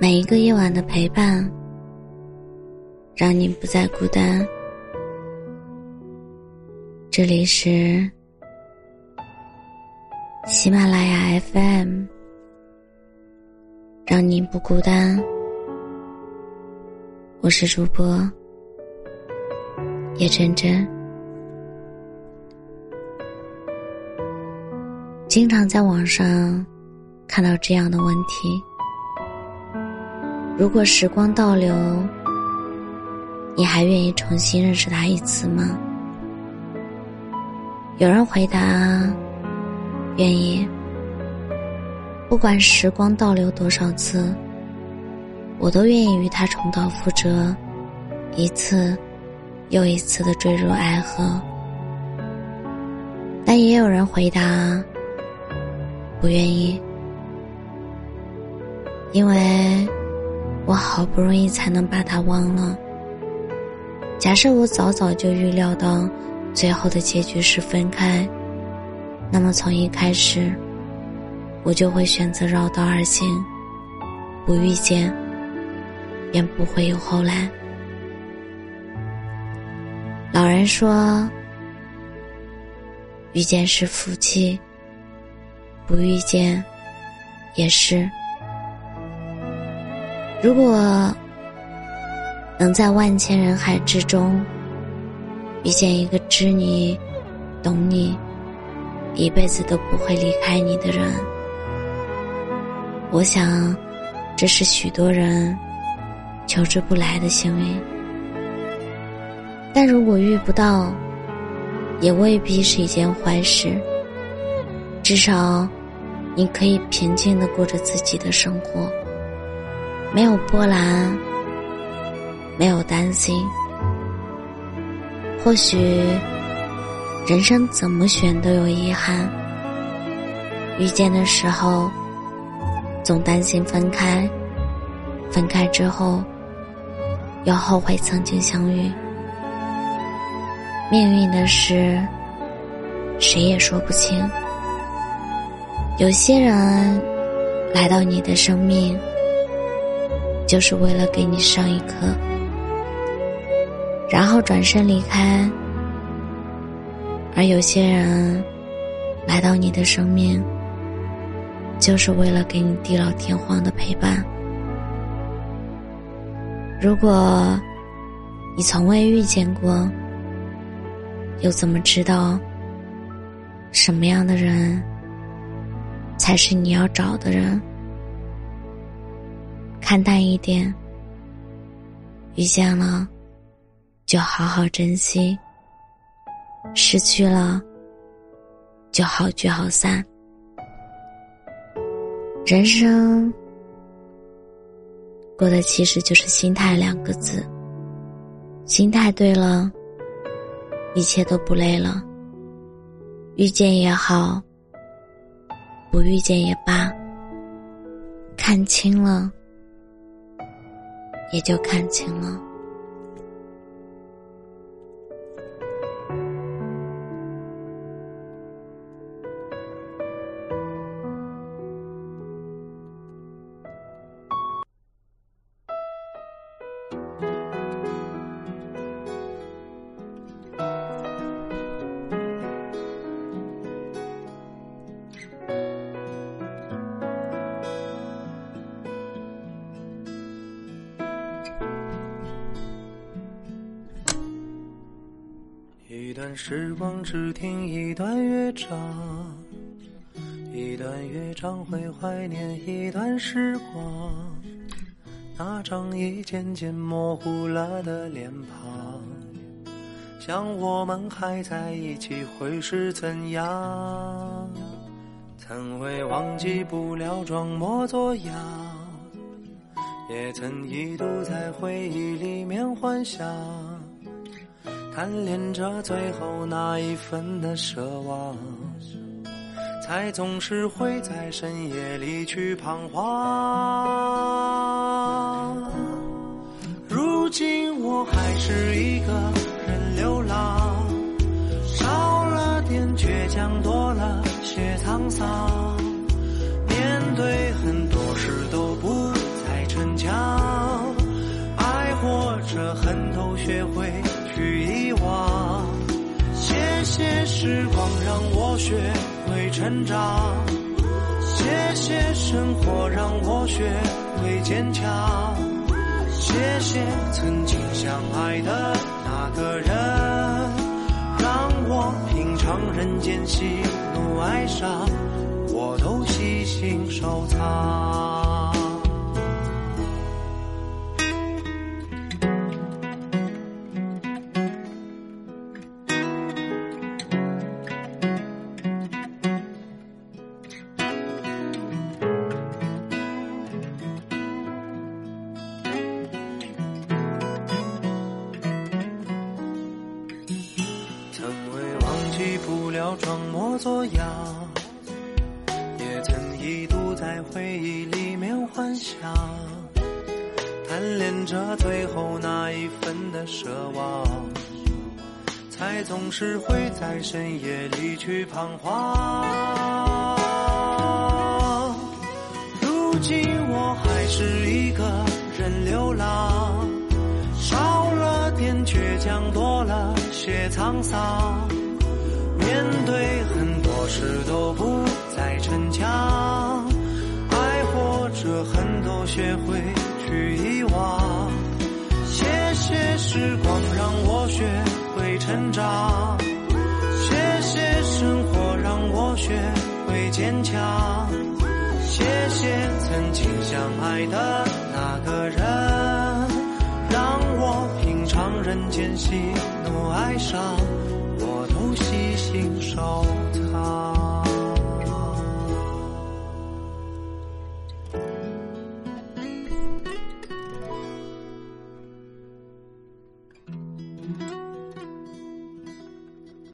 每一个夜晚的陪伴，让你不再孤单。这里是喜马拉雅 FM，让你不孤单。我是主播叶真真，经常在网上看到这样的问题。如果时光倒流，你还愿意重新认识他一次吗？有人回答：愿意。不管时光倒流多少次，我都愿意与他重蹈覆辙，一次又一次的坠入爱河。但也有人回答：不愿意，因为。我好不容易才能把他忘了。假设我早早就预料到，最后的结局是分开，那么从一开始，我就会选择绕道而行，不遇见，便不会有后来。老人说：“遇见是福气，不遇见，也是。”如果能在万千人海之中遇见一个知你、懂你、一辈子都不会离开你的人，我想这是许多人求之不来的幸运。但如果遇不到，也未必是一件坏事。至少，你可以平静的过着自己的生活。没有波澜，没有担心。或许人生怎么选都有遗憾。遇见的时候，总担心分开；分开之后，又后悔曾经相遇。命运的事，谁也说不清。有些人来到你的生命。就是为了给你上一课，然后转身离开。而有些人来到你的生命，就是为了给你地老天荒的陪伴。如果你从未遇见过，又怎么知道什么样的人才是你要找的人？看淡一点，遇见了就好好珍惜，失去了就好聚好散。人生过的其实就是心态两个字，心态对了，一切都不累了。遇见也好，不遇见也罢，看清了。也就看清了。段时光只听一段乐章，一段乐章会怀念一段时光。那张已渐渐模糊了的脸庞，想我们还在一起会是怎样？曾会忘记不了装模作样，也曾一度在回忆里面幻想。贪恋着最后那一份的奢望，才总是会在深夜里去彷徨。如今我还是一个人流浪，少了点倔强，多了些沧桑。时光让我学会成长谢谢生活让我学会坚强谢谢曾经相爱的那个人让我品尝人间喜怒哀伤我都细心收藏。不了装模作样，也曾一度在回忆里面幻想，贪恋着最后那一份的奢望，才总是会在深夜里去彷徨。如今我还是一个人流浪，少了点倔强，多了些沧桑。面对很多事都不再逞强，爱或者恨都学会去遗忘。谢谢时光让我学会成长，谢谢生活让我学会坚强，谢谢曾经相爱的那个人，让我品尝人间喜怒哀伤。请收藏。